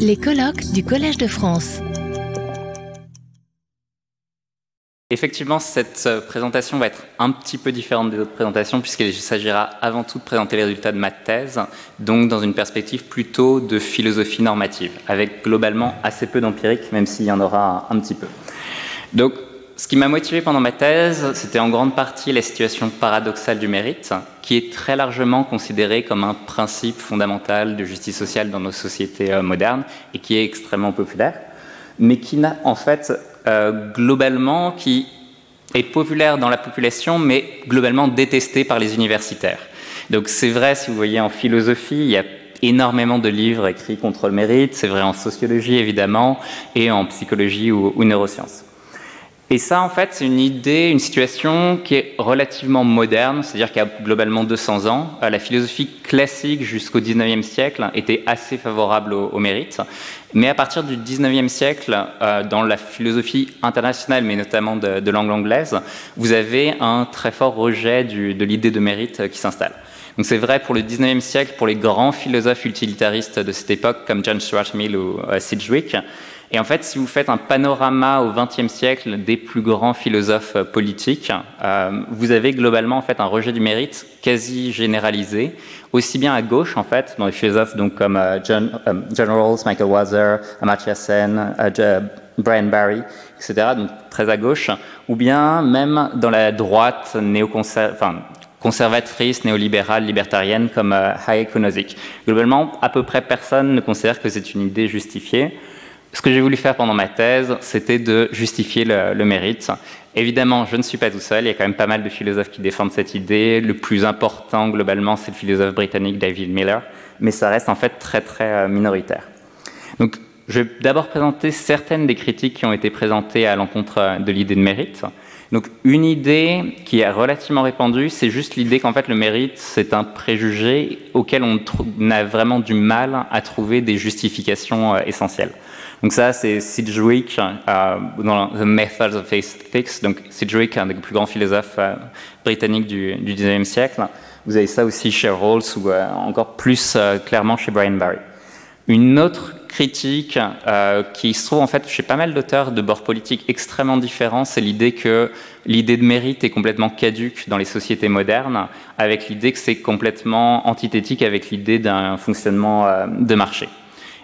Les colloques du Collège de France. Effectivement, cette euh, présentation va être un petit peu différente des autres présentations puisqu'il s'agira avant tout de présenter les résultats de ma thèse, donc dans une perspective plutôt de philosophie normative, avec globalement assez peu d'empirique, même s'il y en aura un, petit peu. Donc, ce qui m'a motivé pendant ma thèse, c'était en grande partie la situation paradoxale du mérite, qui est très largement considérée comme un principe fondamental de justice sociale dans nos sociétés euh, modernes et qui est extrêmement populaire, mais qui n'a en fait euh, globalement qui est populaire dans la population, mais globalement détesté par les universitaires. Donc c'est vrai, si vous voyez en philosophie, il y a énormément de livres écrits contre le mérite, c'est vrai en sociologie évidemment, et en psychologie ou, ou neurosciences. Et ça, en fait, c'est une idée, une situation qui est relativement moderne, c'est-à-dire qu'il y a globalement 200 ans. Euh, la philosophie classique jusqu'au 19e siècle était assez favorable au, mérite. Mais à partir du 19e siècle, euh, dans la philosophie internationale, mais notamment de, langue anglaise, vous avez un très fort rejet de l'idée de mérite qui s'installe. Donc c'est vrai pour le 19e siècle, pour les grands philosophes utilitaristes de cette époque, comme John Stuart Mill ou euh, Sidgwick, et en fait, si vous faites un panorama au XXe siècle des plus grands philosophes euh, politiques, euh, vous avez globalement en fait un rejet du mérite quasi généralisé, aussi bien à gauche en fait, dans les philosophes donc comme euh, John, Rawls, Michael Weiser, Amartya Sen, Brian Barry, etc. Donc très à gauche, ou bien même dans la droite conservatrice, néolibérale, libertarienne comme Hayek ou. Globalement, à peu près personne ne considère que c'est une idée justifiée. Ce que j'ai voulu faire pendant ma thèse, c'était de justifier le, mérite. Évidemment, je ne suis pas tout seul, il y a quand même pas mal de philosophes qui défendent cette idée. Le plus important, globalement, c'est le philosophe britannique David Miller, mais ça reste en fait très très euh, minoritaire. Donc, je vais d'abord présenter certaines des critiques qui ont été présentées à l'encontre euh, de l'idée de mérite. Donc, une idée qui est relativement répandue, c'est juste l'idée qu'en fait le mérite, c'est un préjugé auquel on a vraiment du mal à trouver des justifications euh, essentielles. Donc ça, c'est Sidgwick euh, dans The Methods of Ethics. Donc Sidgwick, un des plus grands philosophes euh, britanniques du, du 19e siècle. Vous avez ça aussi chez Rawls ou euh, encore plus clairement chez Brian Barry. Une autre critique qui se trouve en fait chez pas mal d'auteurs de bords politiques extrêmement différents, c'est l'idée que l'idée de mérite est complètement caduque dans les sociétés modernes, avec l'idée que c'est complètement antithétique avec l'idée d'un fonctionnement de marché.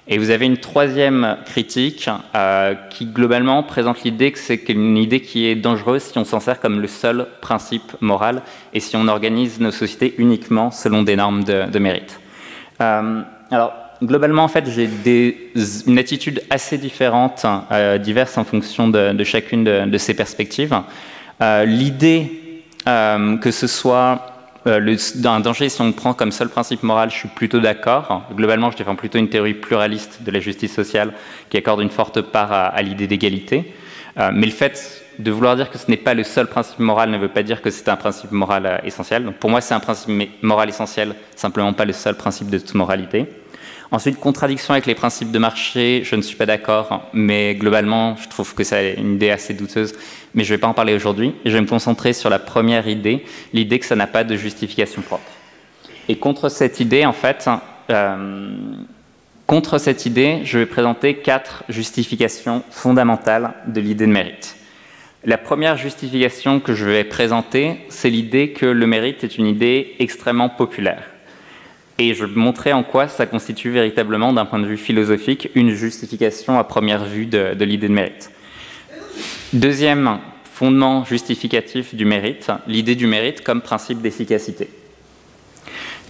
Et vous avez une troisième critique euh, qui globalement présente l'idée que c'est une idée qui est dangereuse si on s'en sert comme le seul principe moral et si on organise nos sociétés uniquement selon des normes de, mérite. Euh, alors globalement en fait j'ai une attitude assez différente, euh, diverse en fonction de, chacune de, ces perspectives. l'idée que ce soit euh, le, un danger, si on le prend comme seul principe moral, je suis plutôt d'accord. Globalement, je défends plutôt une théorie pluraliste de la justice sociale qui accorde une forte part à, l'idée d'égalité. Euh, mais le fait de vouloir dire que ce n'est pas le seul principe moral ne veut pas dire que c'est un principe moral euh, essentiel. Donc pour moi, c'est un principe moral essentiel, simplement pas le seul principe de toute moralité. Ensuite, contradiction avec les principes de marché, je ne suis pas d'accord, mais globalement, je trouve que c'est une idée assez douteuse, mais je ne vais pas en parler aujourd'hui. Je vais me concentrer sur la première idée, l'idée que ça n'a pas de justification propre. Et contre cette idée, en fait, euh, contre cette idée, je vais présenter quatre justifications fondamentales de l'idée de mérite. La première justification que je vais présenter, c'est l'idée que le mérite est une idée extrêmement populaire. Et je montrer en quoi ça constitue véritablement, d'un point de vue philosophique, une justification à première vue de, l'idée de mérite. Deuxième fondement justificatif du mérite, l'idée du mérite comme principe d'efficacité.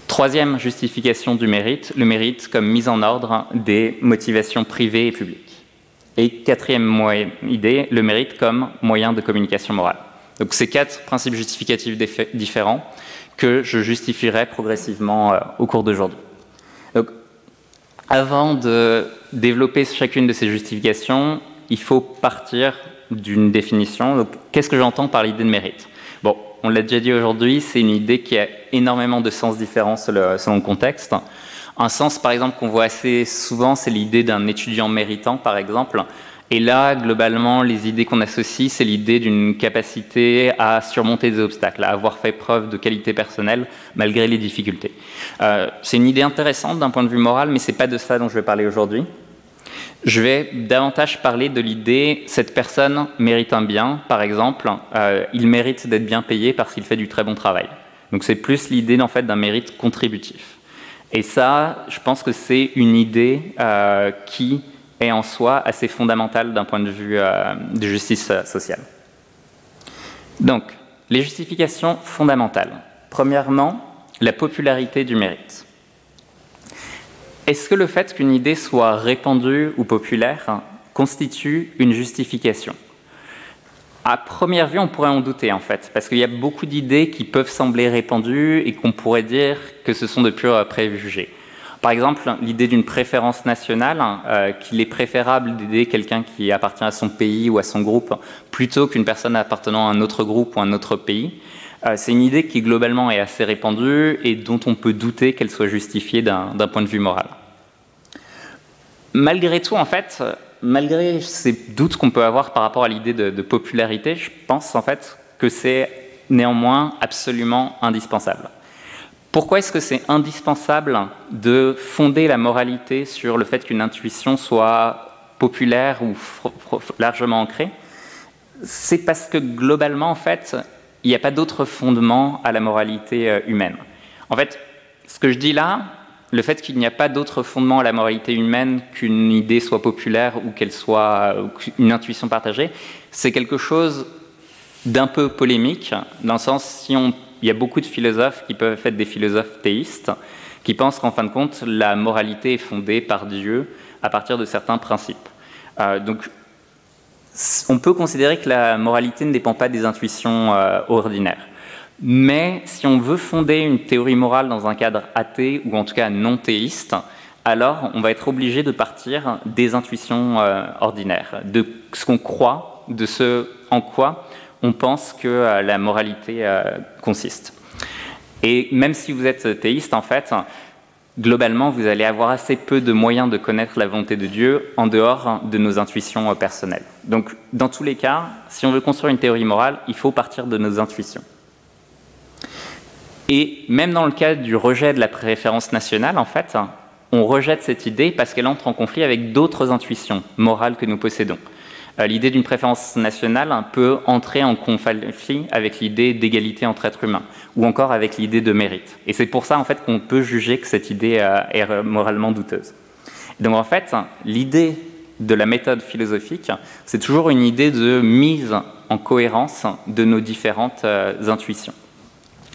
Troisième justification du mérite, le mérite comme mise en ordre des motivations privées et publiques. Et quatrième idée, le mérite comme moyen de communication morale. Donc ces quatre principes justificatifs différents que je justifierai progressivement euh, au cours d'aujourd'hui. Donc, avant de développer chacune de ces justifications, il faut partir d'une définition. Qu'est-ce que j'entends par l'idée de mérite? Bon, on l'a déjà dit aujourd'hui, c'est une idée qui a énormément de sens différents selon le contexte. Un sens, par exemple, qu'on voit assez souvent, c'est l'idée d'un étudiant méritant, par exemple. Et là, globalement, les idées qu'on associe, c'est l'idée d'une capacité à surmonter des obstacles, à avoir fait preuve de qualité personnelle malgré les difficultés. Euh, c'est une idée intéressante d'un point de vue moral, mais c'est pas de ça dont je vais parler aujourd'hui. Je vais davantage parler de l'idée cette personne mérite un bien, par exemple, euh, il mérite d'être bien payé parce qu'il fait du très bon travail. Donc c'est plus l'idée en fait d'un mérite contributif. Et ça, je pense que c'est une idée euh, qui est en soi assez fondamentale d'un point de vue euh, de justice euh, sociale. Donc, les justifications fondamentales. Premièrement, la popularité du mérite. Est-ce que le fait qu'une idée soit répandue ou populaire constitue une justification? À première vue, on pourrait en douter en fait, parce qu'il y a beaucoup d'idées qui peuvent sembler répandues et qu'on pourrait dire que ce sont de purs préjugés. Par exemple, l'idée d'une préférence nationale, euh, qu'il est préférable d'aider quelqu'un qui appartient à son pays ou à son groupe plutôt qu'une personne appartenant à un autre groupe ou à un autre pays. Euh, c'est une idée qui globalement est assez répandue et dont on peut douter qu'elle soit justifiée d'un point de vue moral. Malgré tout, en fait, malgré ces doutes qu'on peut avoir par rapport à l'idée de, de popularité, je pense en fait que c'est néanmoins absolument indispensable. Pourquoi est-ce que c'est indispensable de fonder la moralité sur le fait qu'une intuition soit populaire ou largement ancrée? C'est parce que globalement, en fait, il n'y a pas d'autre fondement à la moralité euh, humaine. En fait, ce que je dis là, le fait qu'il n'y a pas d'autre fondement à la moralité humaine qu'une idée soit populaire ou qu'elle soit euh, une intuition partagée, c'est quelque chose d'un peu polémique, dans le sens si on il y a beaucoup de philosophes qui peuvent être des philosophes théistes, qui pensent qu'en fin de compte, la moralité est fondée par Dieu à partir de certains principes. Euh, donc, on peut considérer que la moralité ne dépend pas des intuitions euh, ordinaires. Mais si on veut fonder une théorie morale dans un cadre athée ou en tout cas non théiste, alors on va être obligé de partir des intuitions euh, ordinaires, de ce qu'on croit, de ce en quoi on pense que euh, la moralité euh, consiste. Et même si vous êtes théiste, en fait, globalement, vous allez avoir assez peu de moyens de connaître la volonté de Dieu en dehors de nos intuitions euh, personnelles. Donc, dans tous les cas, si on veut construire une théorie morale, il faut partir de nos intuitions. Et même dans le cas du rejet de la préférence nationale, en fait, on rejette cette idée parce qu'elle entre en conflit avec d'autres intuitions morales que nous possédons. Euh, l'idée d'une préférence nationale peut entrer en conflit avec l'idée d'égalité entre êtres humains, ou encore avec l'idée de mérite. Et c'est pour ça en fait qu'on peut juger que cette idée euh, est moralement douteuse. Donc en fait, l'idée de la méthode philosophique, c'est toujours une idée de mise en cohérence de nos différentes euh, intuitions.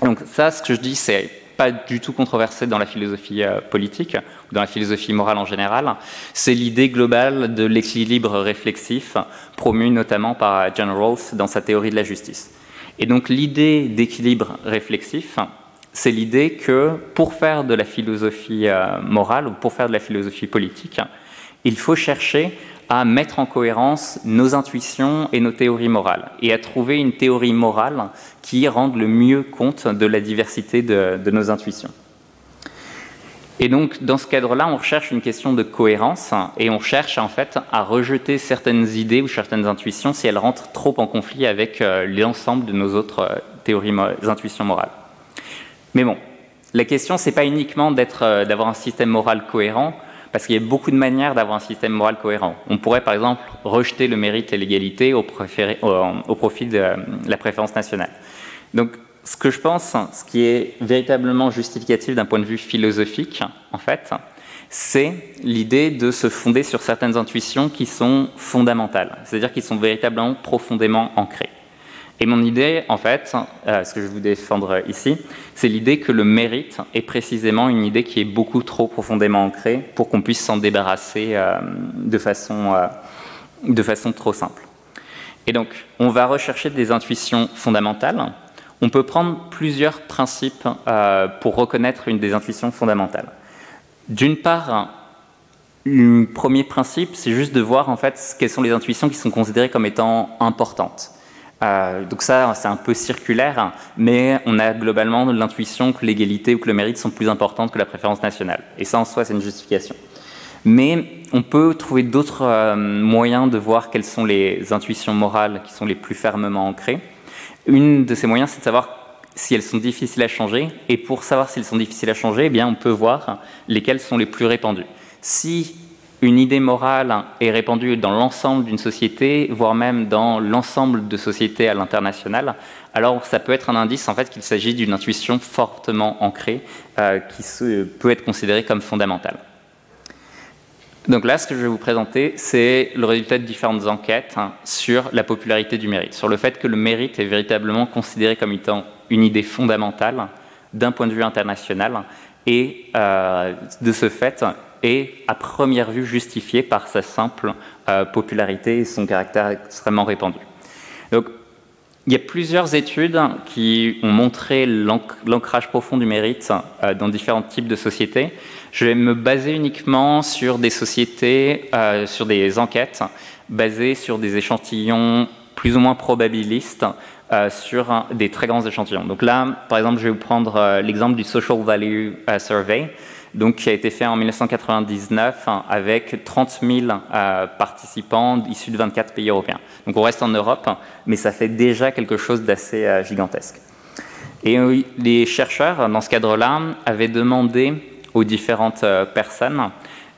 Donc ça, ce que je dis, c'est pas du tout controversé dans la philosophie euh, politique ou dans la philosophie morale en général. C'est l'idée globale de l'équilibre réflexif, promue notamment par John Rawls dans sa théorie de la justice. Et donc l'idée d'équilibre réflexif, c'est l'idée que pour faire de la philosophie euh, morale ou pour faire de la philosophie politique, il faut chercher à mettre en cohérence nos intuitions et nos théories morales, et à trouver une théorie morale qui rende le mieux compte de la diversité de, nos intuitions. Et donc, dans ce cadre-là, on recherche une question de cohérence et on cherche en fait à rejeter certaines idées ou certaines intuitions si elles rentrent trop en conflit avec euh, l'ensemble de nos autres euh, théories, intuitions morales. Mais bon, la question, c'est pas uniquement euh, d'avoir un système moral cohérent, parce qu'il y a beaucoup de manières d'avoir un système moral cohérent. On pourrait par exemple rejeter le mérite et l'égalité au, profit de la préférence nationale. Donc ce que je pense, ce qui est véritablement justificatif d'un point de vue philosophique, en fait, c'est l'idée de se fonder sur certaines intuitions qui sont fondamentales, c'est-à-dire qui sont véritablement profondément ancrées. Et mon idée, en fait, euh, ce que je vais vous défendre ici, c'est l'idée que le mérite est précisément une idée qui est beaucoup trop profondément ancrée pour qu'on puisse s'en débarrasser euh, de, façon, euh, de façon trop simple. Et donc, on va rechercher des intuitions fondamentales. On peut prendre plusieurs principes pour reconnaître une des intuitions fondamentales. D'une part, le premier principe, c'est juste de voir en fait quelles sont les intuitions qui sont considérées comme étant importantes. Euh, donc ça, c'est un peu circulaire, mais on a globalement l'intuition que l'égalité ou que le mérite sont plus importantes que la préférence nationale. Et ça, en soi, c'est une justification. Mais on peut trouver d'autres euh, moyens de voir quelles sont les intuitions morales qui sont les plus fermement ancrées. Une de ces moyens, c'est de savoir si elles sont difficiles à changer. Et pour savoir si elles sont difficiles à changer, eh bien, on peut voir lesquelles sont les plus répandues. Si une idée morale est répandue dans l'ensemble d'une société, voire même dans l'ensemble de sociétés à l'international, alors ça peut être un indice en fait qu'il s'agit d'une intuition fortement ancrée euh, qui peut être considérée comme fondamentale. Donc là, ce que je vais vous présenter, c'est le résultat de différentes enquêtes hein, sur la popularité du mérite, sur le fait que le mérite est véritablement considéré comme étant une idée fondamentale d'un point de vue international et euh, de ce fait est à première vue justifié par sa simple euh, popularité et son caractère extrêmement répandu. Donc, il y a plusieurs études qui ont montré l'ancrage profond du mérite euh, dans différents types de sociétés. Je vais me baser uniquement sur des sociétés, euh, sur des enquêtes basées sur des échantillons plus ou moins probabilistes sur des très grands échantillons. Donc là, par exemple, je vais vous prendre l'exemple du Social Value Survey donc, qui a été fait en 1999 hein, avec 30 000 euh, participants issus de 24 pays européens. Donc on reste en Europe, mais ça fait déjà quelque chose d'assez euh, gigantesque. Et euh, les chercheurs, dans ce cadre-là, avaient demandé aux différentes personnes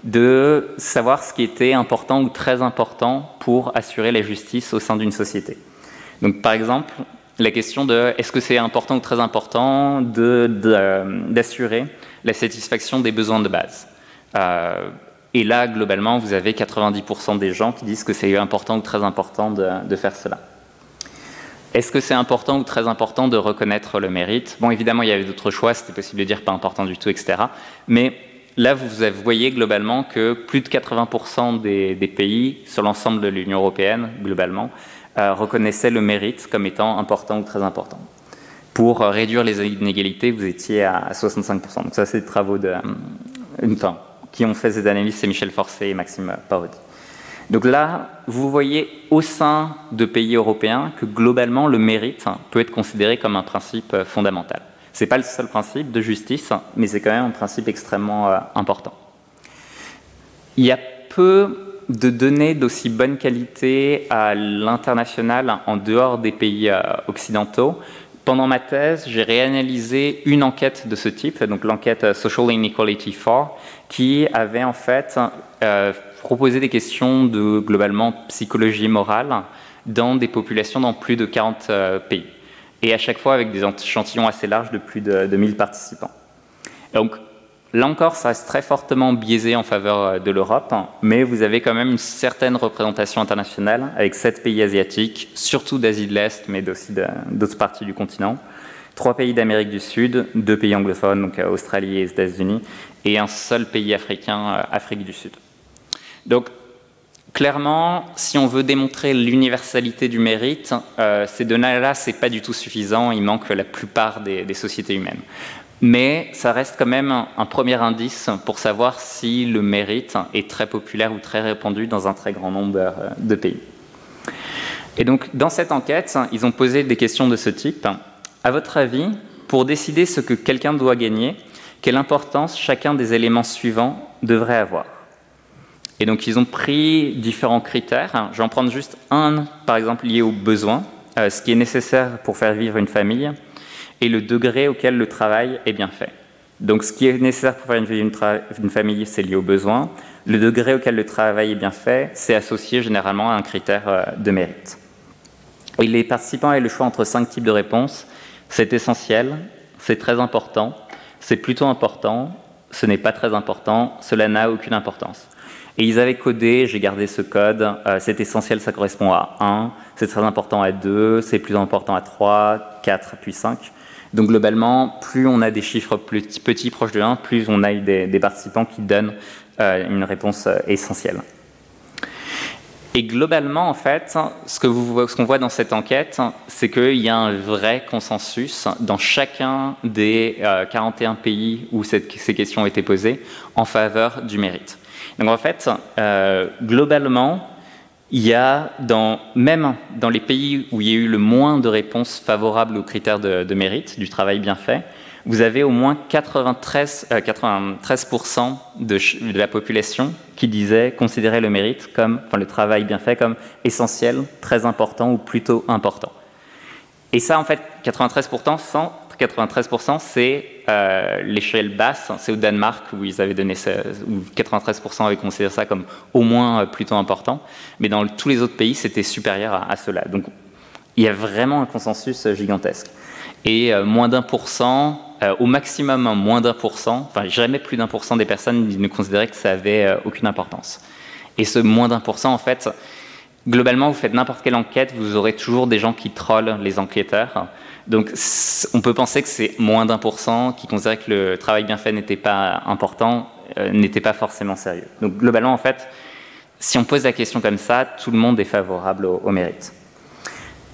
de savoir ce qui était important ou très important pour assurer la justice au sein d'une société. Donc, par exemple, la question de est-ce que c'est important ou très important d'assurer la satisfaction des besoins de base. Euh, et là, globalement, vous avez 90% des gens qui disent que c'est important ou très important de, faire cela. Est-ce que c'est important ou très important de reconnaître le mérite? Bon, évidemment, il y avait d'autres choix, c'était possible de dire pas important du tout, etc. Mais là, vous voyez globalement que plus de 80% des, pays, sur l'ensemble de l'Union européenne, globalement, euh, reconnaissaient le mérite comme étant important ou très important pour euh, réduire les inégalités, vous étiez à 65%. Donc ça, c'est des travaux de, euh, enfin, qui ont fait ces analyses, c'est Michel Forcé et Maxime Parodi. Donc là, vous voyez au sein de pays européens que globalement, le mérite peut être considéré comme un principe euh, fondamental. Ce n'est pas le seul principe de justice, mais c'est quand même un principe extrêmement important. Il y a peu de données d'aussi bonne qualité à l'international en dehors des pays occidentaux pendant ma thèse, j'ai réanalysé une enquête de ce type, donc l'enquête Social Inequality 4, qui avait en fait euh, proposé des questions de globalement psychologie morale dans des populations dans plus de 40 euh, pays. Et à chaque fois avec des échantillons assez larges de plus de, de 1000 participants. Donc Là encore, ça reste très fortement biaisé en faveur euh, de l'Europe, mais vous avez quand même une certaine représentation internationale avec sept pays asiatiques, surtout d'Asie de l'Est, mais aussi d'autres parties du continent, trois pays d'Amérique du Sud, deux pays anglophones, donc euh, Australie et États-Unis, et un seul pays africain, euh, Afrique du Sud. Donc, clairement, si on veut démontrer l'universalité du mérite, ces données-là, ce n'est pas du tout suffisant, il manque la plupart des sociétés humaines. Mais ça reste quand même un, premier indice pour savoir si le mérite est très populaire ou très répandu dans un très grand nombre euh, de pays. Et donc, dans cette enquête, ils ont posé des questions de ce type. À votre avis, pour décider ce que quelqu'un doit gagner, quelle importance chacun des éléments suivants devrait avoir? Et donc, ils ont pris différents critères. Je vais en prendre juste un, par exemple, lié aux besoins, euh, ce qui est nécessaire pour faire vivre une famille et le degré auquel le travail est bien fait. Donc ce qui est nécessaire pour faire une, une famille, c'est lié aux besoins. Le degré auquel le travail est bien fait, c'est associé généralement à un critère euh, de mérite. Et les participants avaient le choix entre cinq types de réponses. C'est essentiel, c'est très important, c'est plutôt important, ce n'est pas très important, cela n'a aucune importance. Et ils avaient codé, j'ai gardé ce code, euh, c'est essentiel, ça correspond à 1, c'est très important à 2, c'est plus important à 3, 4, puis 5. Donc globalement, plus on a des chiffres plus petits, proches de 1, plus on a des, participants qui donnent euh, une réponse euh, essentielle. Et globalement, en fait, ce qu'on voit dans cette enquête, c'est qu'il y a un vrai consensus dans chacun des 41 euh, pays où ces questions ont été posées en faveur du mérite. Donc en fait, globalement, il y a, dans, même dans les pays où il y a eu le moins de réponses favorables aux critères de, mérite, du travail bien fait, vous avez au moins 93, 93% euh, de, de, la population qui disait, considérait le mérite comme, enfin le travail bien fait comme essentiel, très important ou plutôt important. Et ça, en fait, 93%, 93%, c'est euh, l'échelle basse. C'est au Danemark où ils avaient donné ça, où 93% avaient considéré ça comme au moins euh, plutôt important. Mais dans tous les autres pays, c'était supérieur à, cela. Donc, il y a vraiment un consensus euh, gigantesque. Et moins d'un pour cent, au maximum moins d'un pour cent, enfin jamais plus d'un pour cent des personnes ne considéraient que ça avait aucune importance. Et ce moins d'un pour cent, en fait, globalement, vous faites n'importe quelle enquête, vous aurez toujours des gens qui trollent les enquêteurs. Donc on peut penser que c'est moins d'un pour cent qui considérait que le travail bien fait n'était pas important, euh, n'était pas forcément sérieux. Donc globalement, en fait, si on pose la question comme ça, tout le monde est favorable au, mérite.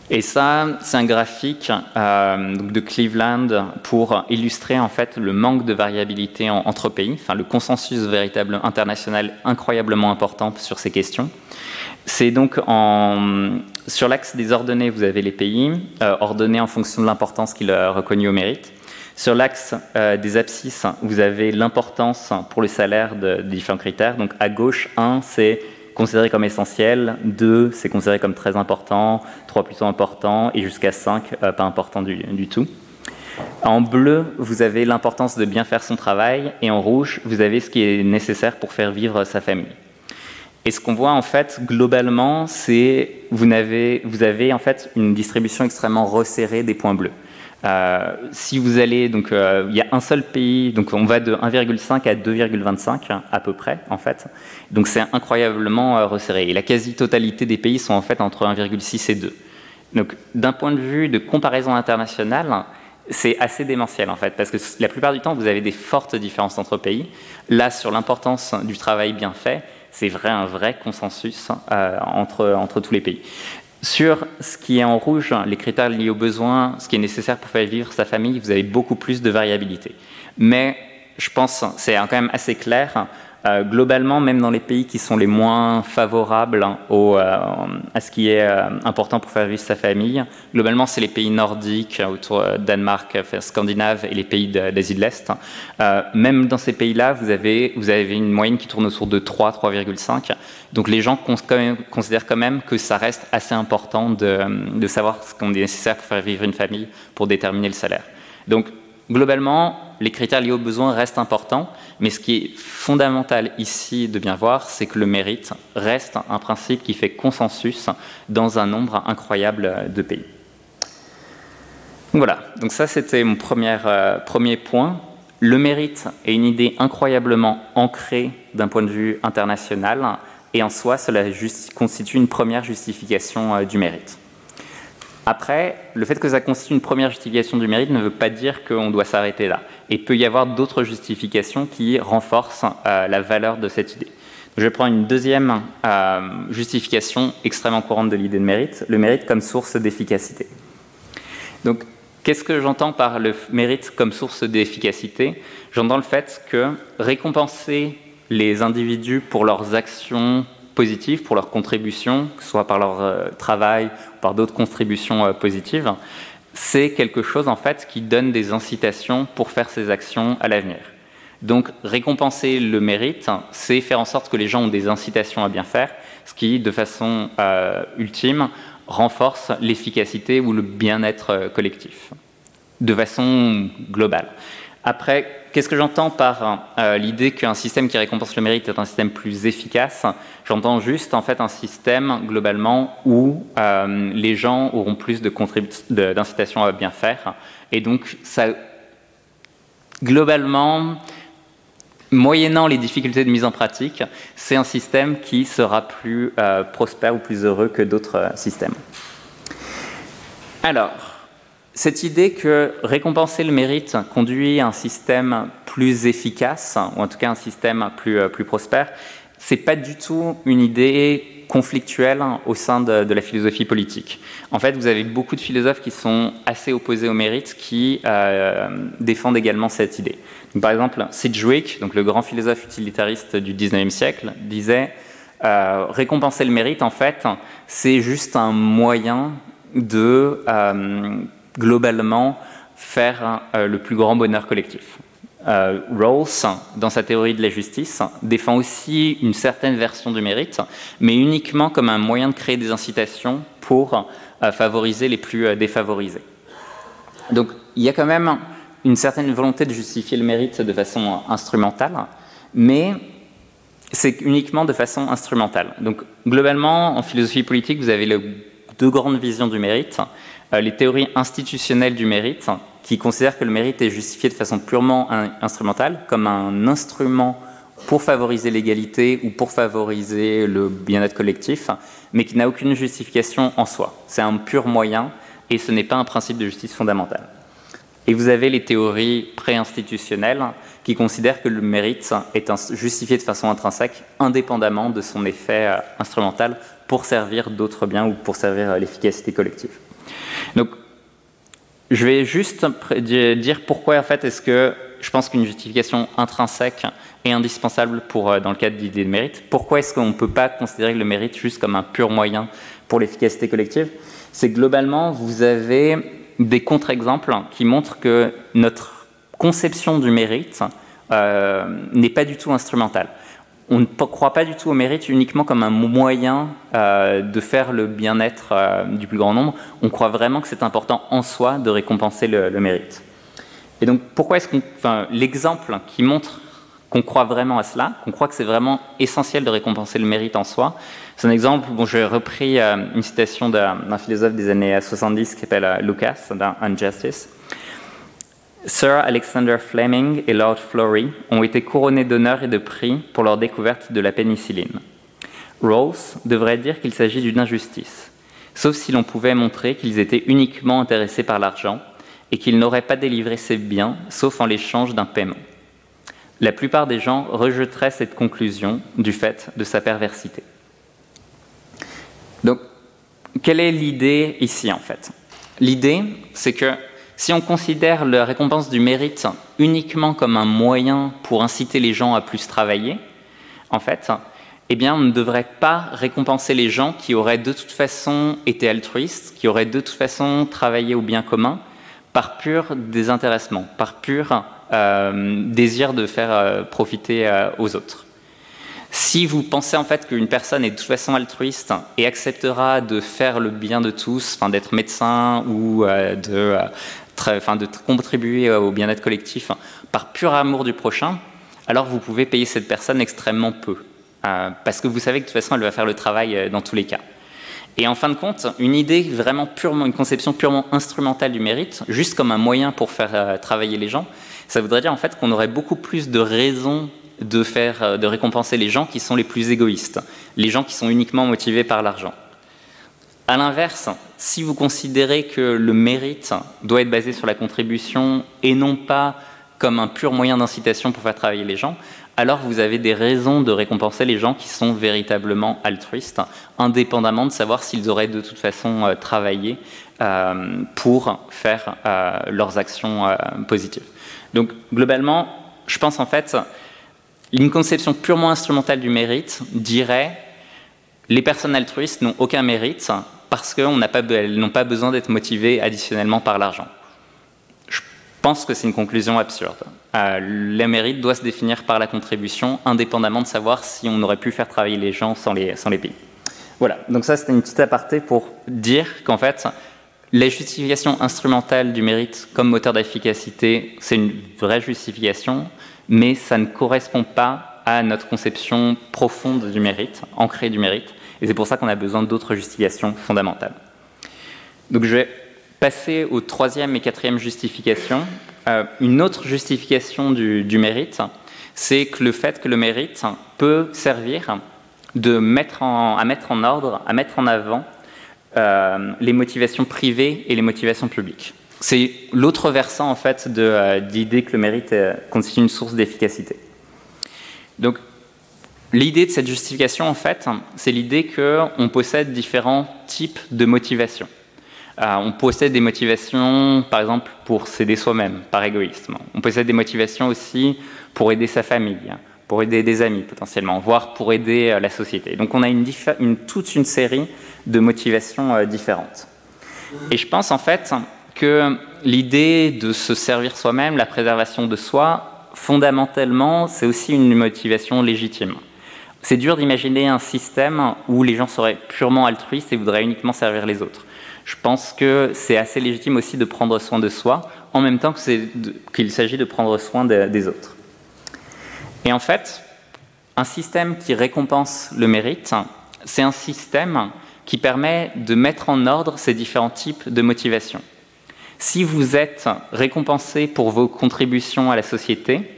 Et ça, c'est un graphique euh, de Cleveland pour illustrer en fait le manque de variabilité entre pays, enfin le consensus véritable international incroyablement important sur ces questions. C'est donc en, sur l'axe des ordonnées, vous avez les pays, euh, ordonnés en fonction de l'importance qu'il a reconnue au mérite. Sur l'axe euh, des abscisses, vous avez l'importance pour le salaire de, différents critères. Donc à gauche, 1, c'est considéré comme essentiel, 2, c'est considéré comme très important, 3 plutôt important, et jusqu'à 5, euh, pas important du, du, tout. En bleu, vous avez l'importance de bien faire son travail, et en rouge, vous avez ce qui est nécessaire pour faire vivre sa famille. Et ce qu'on voit en fait globalement, c'est vous avez, vous avez en fait une distribution extrêmement resserrée des points bleus. Euh, si vous allez, donc euh, il y a un seul pays, donc on va de 1,5 à 2,25 à peu près en fait. Donc c'est incroyablement euh, resserré. Et la quasi-totalité des pays sont en fait entre 1,6 et 2. Donc d'un point de vue de comparaison internationale, c'est assez démentiel en fait, parce que la plupart du temps vous avez des fortes différences entre pays. Là, sur l'importance du travail bien fait, c'est vrai, un vrai consensus euh, entre, entre tous les pays. Sur ce qui est en rouge, les critères liés aux besoins, ce qui est nécessaire pour faire vivre sa famille, vous avez beaucoup plus de variabilité. Mais je pense c'est quand même assez clair euh, globalement, même dans les pays qui sont les moins favorables hein, euh, à ce qui est euh, important pour faire vivre sa famille, globalement, c'est les pays nordiques, autour Danemark, Scandinave et les pays d'Asie de l'Est. même dans ces pays-là, vous avez, une moyenne qui tourne autour de 3, 3,5. Donc les gens considèrent quand même que ça reste assez important de, de savoir ce qu'on est nécessaire pour faire vivre une famille, pour déterminer le salaire. Donc globalement, les critères liés aux besoins restent importants, mais ce qui est fondamental ici de bien voir, c'est que le mérite reste un principe qui fait consensus dans un nombre incroyable de pays. Voilà, donc ça c'était mon premier, euh, premier point. Le mérite est une idée incroyablement ancrée d'un point de vue international, et en soi, cela constitue une première justification euh, du mérite. Après, le fait que ça constitue une première justification du mérite ne veut pas dire qu'on doit s'arrêter là. Et il peut y avoir d'autres justifications qui renforcent euh, la valeur de cette idée. Je vais prendre une deuxième euh, justification extrêmement courante de l'idée de mérite, le mérite comme source d'efficacité. Donc, qu'est-ce que j'entends par le mérite comme source d'efficacité? J'entends le fait que récompenser les individus pour leurs actions positives pour leur contribution, que ce soit par leur euh, travail ou par d'autres contributions euh, positives, c'est quelque chose en fait qui donne des incitations pour faire ces actions à l'avenir. Donc récompenser le mérite, c'est faire en sorte que les gens ont des incitations à bien faire, ce qui, de façon euh, ultime, renforce l'efficacité ou le bien-être collectif, de façon globale. Après, qu'est-ce que j'entends par euh, l'idée qu'un système qui récompense le mérite est un système plus efficace? J'entends juste en fait un système globalement où euh, les gens auront plus d'incitation à bien faire. Et donc, ça, globalement, moyennant les difficultés de mise en pratique, c'est un système qui sera plus euh, prospère ou plus heureux que d'autres systèmes. Alors, cette idée que récompenser le mérite conduit à un système plus efficace, ou en tout cas un système plus, euh, plus prospère, c'est pas du tout une idée conflictuelle au sein de, la philosophie politique. En fait, vous avez beaucoup de philosophes qui sont assez opposés au mérite, qui euh, défendent également cette idée. par exemple, Sidgwick, donc le grand philosophe utilitariste du 19e siècle, disait récompenser le mérite, en fait, c'est juste un moyen de globalement faire le plus grand bonheur collectif. Euh, Rawls, dans sa théorie de la justice, défend aussi une certaine version du mérite, mais uniquement comme un moyen de créer des incitations pour euh, favoriser les plus euh, défavorisés. Donc il y a quand même une certaine volonté de justifier le mérite de façon instrumentale, mais c'est uniquement de façon instrumentale. Donc globalement, en philosophie politique, vous avez deux grandes visions du mérite. Les théories institutionnelles du mérite, qui considère que le mérite est justifié de façon purement instrumentale, comme un instrument pour favoriser l'égalité ou pour favoriser le bien-être collectif, mais qui n'a aucune justification en soi. C'est un pur moyen et ce n'est pas un principe de justice fondamentale. Et vous avez les théories pré-institutionnelles qui considèrent que le mérite est justifié de façon intrinsèque, indépendamment de son effet euh, instrumental, pour servir d'autres biens ou pour servir euh, l'efficacité collective. Donc je vais juste dire pourquoi en fait est-ce que je pense qu'une justification intrinsèque est indispensable euh, dans le cadre d'idées de mérite. Pourquoi est-ce qu'on ne peut pas considérer le mérite juste comme un pur moyen pour l'efficacité collective? C'est globalement, vous avez des contre-exemples qui montrent que notre conception du mérite euh, n'est pas du tout instrumentale on ne croit pas du tout au mérite uniquement comme un moyen euh, de faire le bien-être euh, du plus grand nombre. On croit vraiment que c'est important en soi de récompenser le, mérite. Et donc, pourquoi est-ce qu'on. L'exemple qui montre qu'on croit vraiment à cela, qu'on croit que c'est vraiment essentiel de récompenser le mérite en soi, c'est un exemple. Bon, j'ai repris euh, une citation d'un philosophe des années 70 qui s'appelle Lucas, dans Unjustice. Sir Alexander Fleming et Lord Florey ont été couronnés d'honneurs et de prix pour leur découverte de la pénicilline. Rawls devrait dire qu'il s'agit d'une injustice, sauf si l'on pouvait montrer qu'ils étaient uniquement intéressés par l'argent et qu'ils n'auraient pas délivré ces biens sauf en l'échange d'un paiement. La plupart des gens rejetteraient cette conclusion du fait de sa perversité. Donc, quelle est l'idée ici en fait? L'idée, c'est que si on considère la récompense du mérite uniquement comme un moyen pour inciter les gens à plus travailler, en fait, eh bien, on ne devrait pas récompenser les gens qui auraient de toute façon été altruistes, qui auraient de toute façon travaillé au bien commun, par pur désintéressement, par pur euh, désir de faire euh, profiter euh, aux autres. Si vous pensez en fait qu'une personne est de toute façon altruiste et acceptera de faire le bien de tous, d'être médecin ou de enfin, de contribuer au bien-être collectif par pur amour du prochain, alors vous pouvez payer cette personne extrêmement peu. Euh, parce que vous savez que de toute façon, elle va faire le travail euh, dans tous les cas. Et en fin de compte, une idée vraiment purement, une conception purement instrumentale du mérite, juste comme un moyen pour faire euh, travailler les gens, ça voudrait dire en fait qu'on aurait beaucoup plus de raisons de récompenser les gens qui sont les plus égoïstes, les gens qui sont uniquement motivés par l'argent. À l'inverse, si vous considérez que le mérite doit être basé sur la contribution et non pas comme un pur moyen d'incitation pour faire travailler les gens, alors vous avez des raisons de récompenser les gens qui sont véritablement altruistes, indépendamment de savoir s'ils auraient de toute façon euh, travaillé euh, pour faire euh, leurs actions positives. Donc globalement, je pense en fait, une conception purement instrumentale du mérite dirait les personnes altruistes n'ont aucun mérite parce qu'elles n'ont pas besoin d'être motivées additionnellement par l'argent. Je pense que c'est une conclusion absurde. Euh, le mérite doit se définir par la contribution, indépendamment de savoir si on aurait pu faire travailler les gens sans les, sans les pays. Voilà, donc ça c'était une petite aparté pour dire qu'en fait, la justification instrumentale du mérite comme moteur d'efficacité, c'est une vraie justification, mais ça ne correspond pas à notre conception profonde du mérite, ancrée du mérite. Et c'est pour ça qu'on a besoin d'autres justifications fondamentales. Donc je vais passer aux troisième et quatrième justifications. Euh, une autre justification du, mérite, c'est que le fait que le mérite peut servir de mettre à mettre en ordre, à mettre en avant euh, les motivations privées et les motivations publiques. C'est l'autre versant en fait de euh, l'idée que le mérite constitue une source d'efficacité. Donc L'idée de cette justification, en fait, c'est l'idée qu'on possède différents types de motivations. Euh, on possède des motivations, par exemple, pour s'aider soi-même, par égoïsme. On possède des motivations aussi pour aider sa famille, pour aider des amis potentiellement, voire pour aider la société. Donc on a toute une série de motivations différentes. Et je pense en fait que l'idée de se servir soi-même, la préservation de soi, fondamentalement, c'est aussi une motivation légitime. C'est dur d'imaginer un système où les gens seraient purement altruistes et voudraient uniquement servir les autres. Je pense que c'est assez légitime aussi de prendre soin de soi, en même temps qu'il s'agit de prendre soin des autres. Et en fait, un système qui récompense le mérite, c'est un système qui permet de mettre en ordre ces différents types de motivations. Si vous êtes récompensé pour vos contributions à la société,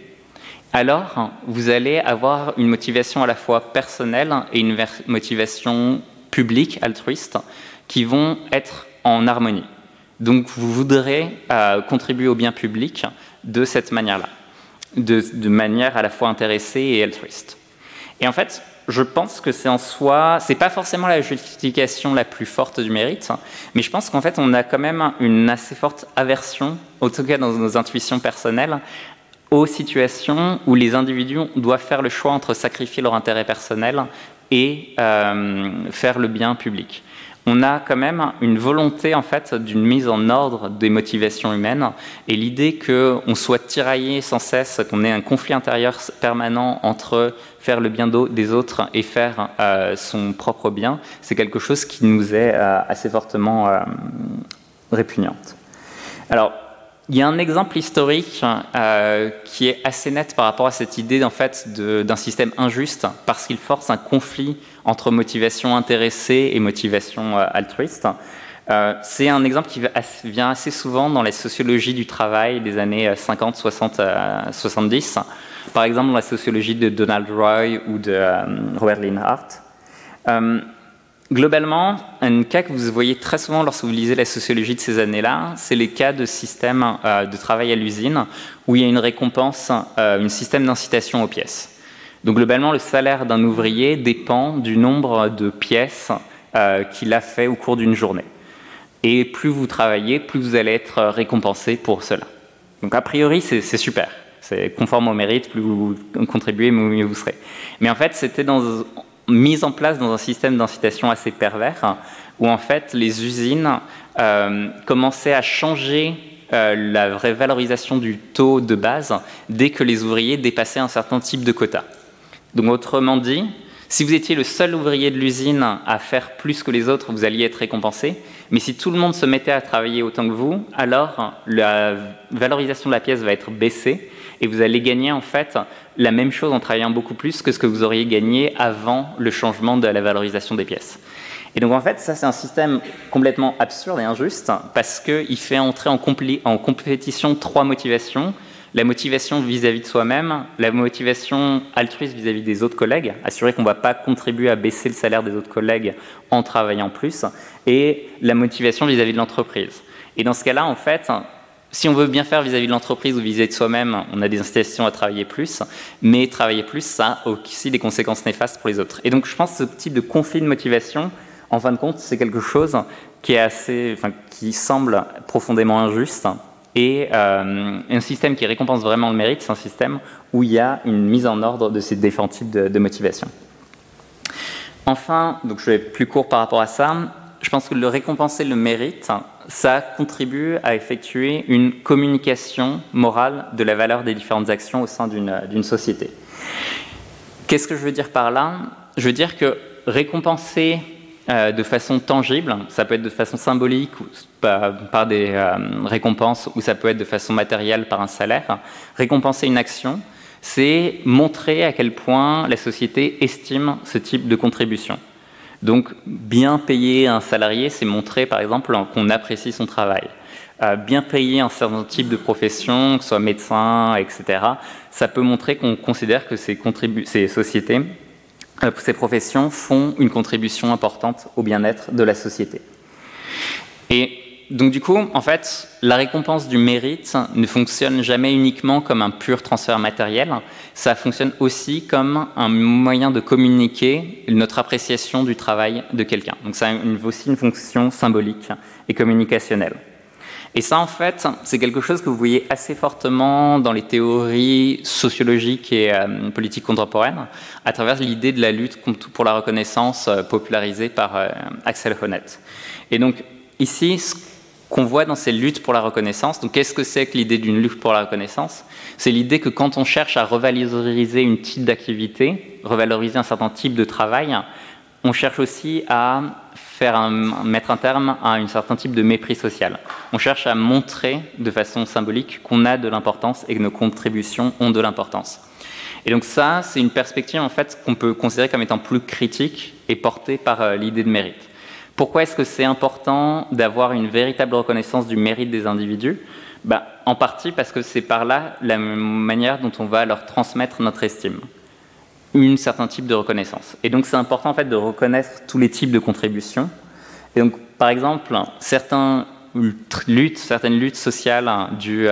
alors vous allez avoir une motivation à la fois personnelle et une motivation publique, altruiste, qui vont être en harmonie. Donc vous voudrez euh, contribuer au bien public de cette manière-là, de, de, manière à la fois intéressée et altruiste. Et en fait, je pense que c'est en soi, c'est pas forcément la justification la plus forte du mérite, mais je pense qu'en fait on a quand même une assez forte aversion, en tout cas dans nos intuitions personnelles, aux situations où les individus doivent faire le choix entre sacrifier leur intérêt personnel et euh, faire le bien public. On a quand même une volonté en fait d'une mise en ordre des motivations humaines et l'idée qu'on soit tiraillé sans cesse, qu'on ait un conflit intérieur permanent entre faire le bien des autres et faire euh, son propre bien, c'est quelque chose qui nous est euh, assez fortement répugnante. Alors, il y a un exemple historique euh, qui est assez net par rapport à cette idée d'un système injuste parce qu'il force un conflit entre motivation intéressée et motivation euh, altruiste. Euh, c'est un exemple qui vient assez souvent dans la sociologie du travail des années 50, 60, 70. Par exemple, dans la sociologie de Donald Roy ou de Robert Linhart. Globalement, un cas que vous voyez très souvent lorsque vous lisez la sociologie de ces années-là, c'est les cas de systèmes euh, de travail à l'usine où il y a une récompense, euh, un système d'incitation aux pièces. Donc globalement, le salaire d'un ouvrier dépend du nombre de pièces euh, qu'il a fait au cours d'une journée. Et plus vous travaillez, plus vous allez être récompensé pour cela. Donc a priori, c'est super. C'est conforme au mérite, plus vous contribuez, mieux vous serez. Mais en fait, c'était dans, mise en place dans un système d'incitation assez pervers, où en fait les usines euh, commençaient à changer euh, la vraie valorisation du taux de base dès que les ouvriers dépassaient un certain type de quota. Donc autrement dit, si vous étiez le seul ouvrier de l'usine à faire plus que les autres, vous alliez être récompensé. Mais si tout le monde se mettait à travailler autant que vous, alors la valorisation de la pièce va être baissée et vous allez gagner en fait la même chose en travaillant beaucoup plus que ce que vous auriez gagné avant le changement de la valorisation des pièces. Et donc en fait, ça c'est un système complètement absurde et injuste parce qu'il fait entrer en, en compétition trois motivations la motivation vis-à-vis de soi-même, la motivation altruiste vis-à-vis des autres collègues, assurer qu'on ne va pas contribuer à baisser le salaire des autres collègues en travaillant plus, et la motivation vis-à-vis de l'entreprise. Et dans ce cas-là, en fait, si on veut bien faire vis-à-vis de l'entreprise ou vis-à-vis de soi-même, on a des incitations à travailler plus, mais travailler plus, ça a aussi des conséquences néfastes pour les autres. Et donc je pense que ce type de conflit de motivation, en fin de compte, c'est quelque chose qui est assez, enfin, qui semble profondément injuste et euh, un système qui récompense vraiment le mérite, c'est un système où il y a une mise en ordre de ces différents types de, motivation. Enfin, donc je vais plus court par rapport à ça, je pense que le récompenser le mérite, ça contribue à effectuer une communication morale de la valeur des différentes actions au sein d'une société. Qu'est-ce que je veux dire par là? Je veux dire que récompenser euh, de façon tangible, ça peut être de façon symbolique ou par, des euh, récompenses ou ça peut être de façon matérielle par un salaire. Récompenser une action, c'est montrer à quel point la société estime ce type de contribution. Donc bien payer un salarié, c'est montrer par exemple qu'on apprécie son travail. Euh, bien payer un certain type de profession, que ce soit médecin, etc., ça peut montrer qu'on considère que ces, sociétés euh, ces professions font une contribution importante au bien-être de la société. Et donc du coup, en fait, la récompense du mérite ne fonctionne jamais uniquement comme un pur transfert matériel, ça fonctionne aussi comme un moyen de communiquer notre appréciation du travail de quelqu'un. Donc ça a aussi une fonction symbolique et communicationnelle. Et ça, en fait, c'est quelque chose que vous voyez assez fortement dans les théories sociologiques et euh, politiques contemporaines, à travers l'idée de la lutte pour la reconnaissance euh, popularisée par euh, Axel Honneth. Et donc, ici, qu'on voit dans ces luttes pour la reconnaissance, donc qu'est-ce que c'est que l'idée d'une lutte pour la reconnaissance? C'est l'idée que quand on cherche à revaloriser une type d'activité, revaloriser un certain type de travail, on cherche aussi à faire mettre un terme à un certain type de mépris social. On cherche à montrer de façon symbolique qu'on a de l'importance et que nos contributions ont de l'importance. Et donc ça, c'est une perspective en fait qu'on peut considérer comme étant plus critique et portée par euh, l'idée de mérite. Pourquoi est-ce que c'est important d'avoir une véritable reconnaissance du mérite des individus? Ben, En partie parce que c'est par là la manière dont on va leur transmettre notre estime un certain type de reconnaissance. Et donc c'est important en fait de reconnaître tous les types de contributions. Et donc par exemple, certaines luttes sociales du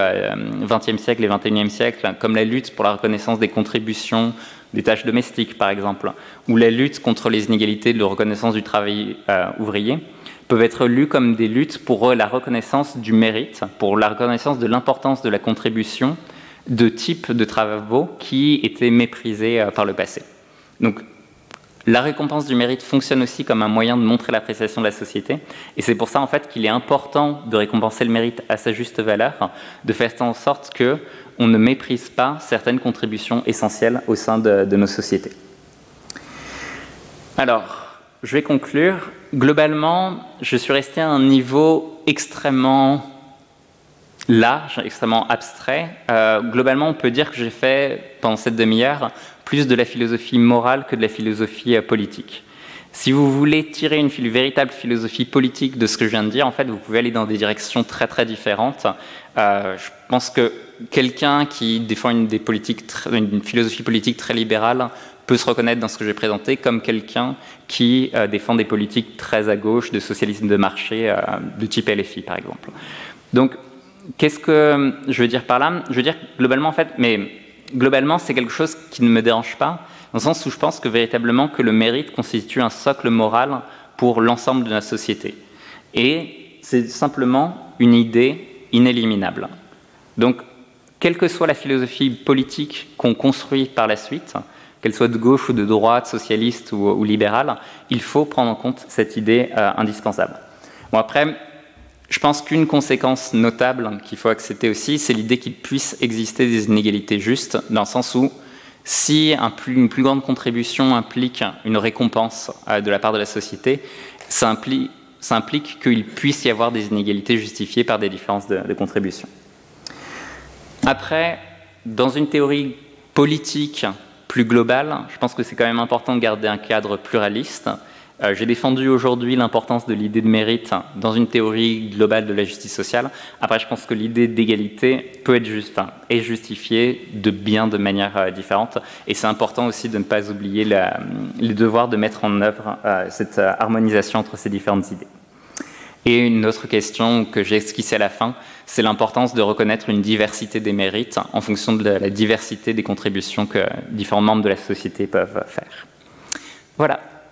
XXe euh, siècle et XXIe siècle, comme la lutte pour la reconnaissance des contributions des tâches domestiques par exemple, ou la lutte contre les inégalités de reconnaissance du travail euh, ouvrier, peuvent être lues comme des luttes pour la reconnaissance du mérite, pour la reconnaissance de l'importance de la contribution de types de travaux qui étaient méprisés euh, par le passé. Donc, la récompense du mérite fonctionne aussi comme un moyen de montrer l'appréciation de la société. Et c'est pour ça, en fait, qu'il est important de récompenser le mérite à sa juste valeur, de faire en sorte que on ne méprise pas certaines contributions essentielles au sein de, de nos sociétés. Alors, je vais conclure. Globalement, je suis resté à un niveau extrêmement large, extrêmement abstrait. Euh, globalement, on peut dire que j'ai fait, pendant cette demi-heure, plus de la philosophie morale que de la philosophie euh, politique. Si vous voulez tirer une véritable philosophie politique de ce que je viens de dire, en fait, vous pouvez aller dans des directions très très différentes. Euh, je pense que quelqu'un qui défend une, des politiques, une philosophie politique très libérale peut se reconnaître dans ce que j'ai présenté, comme quelqu'un qui défend des politiques très à gauche, de socialisme de marché, de type LFI par exemple. Donc Qu'est-ce que je veux dire par là Je veux dire globalement, en fait, mais globalement, c'est quelque chose qui ne me dérange pas, dans le sens où je pense que véritablement que le mérite constitue un socle moral pour l'ensemble de la société. Et c'est simplement une idée inéliminable. Donc, quelle que soit la philosophie politique qu'on construit par la suite, qu'elle soit de gauche ou de droite, socialiste ou, libérale, il faut prendre en compte cette idée euh, indispensable. Bon, après, je pense qu'une conséquence notable qu'il faut accepter aussi, c'est l'idée qu'il puisse exister des inégalités justes, dans le sens où si une plus grande contribution implique une récompense euh, de la part de la société, ça implique, qu'il puisse y avoir des inégalités justifiées par des différences de, de contribution. Après, dans une théorie politique plus globale, je pense que c'est quand même important de garder un cadre pluraliste j'ai défendu aujourd'hui l'importance de l'idée de mérite dans une théorie globale de la justice sociale. Après, je pense que l'idée d'égalité peut être juste, est justifiée de bien de manière euh, différente. Et c'est important aussi de ne pas oublier la, le devoir de mettre en œuvre euh, cette harmonisation entre ces différentes idées. Et une autre question que j'ai esquissée à la fin, c'est l'importance de reconnaître une diversité des mérites en fonction de la diversité des contributions que différents membres de la société peuvent faire. Voilà.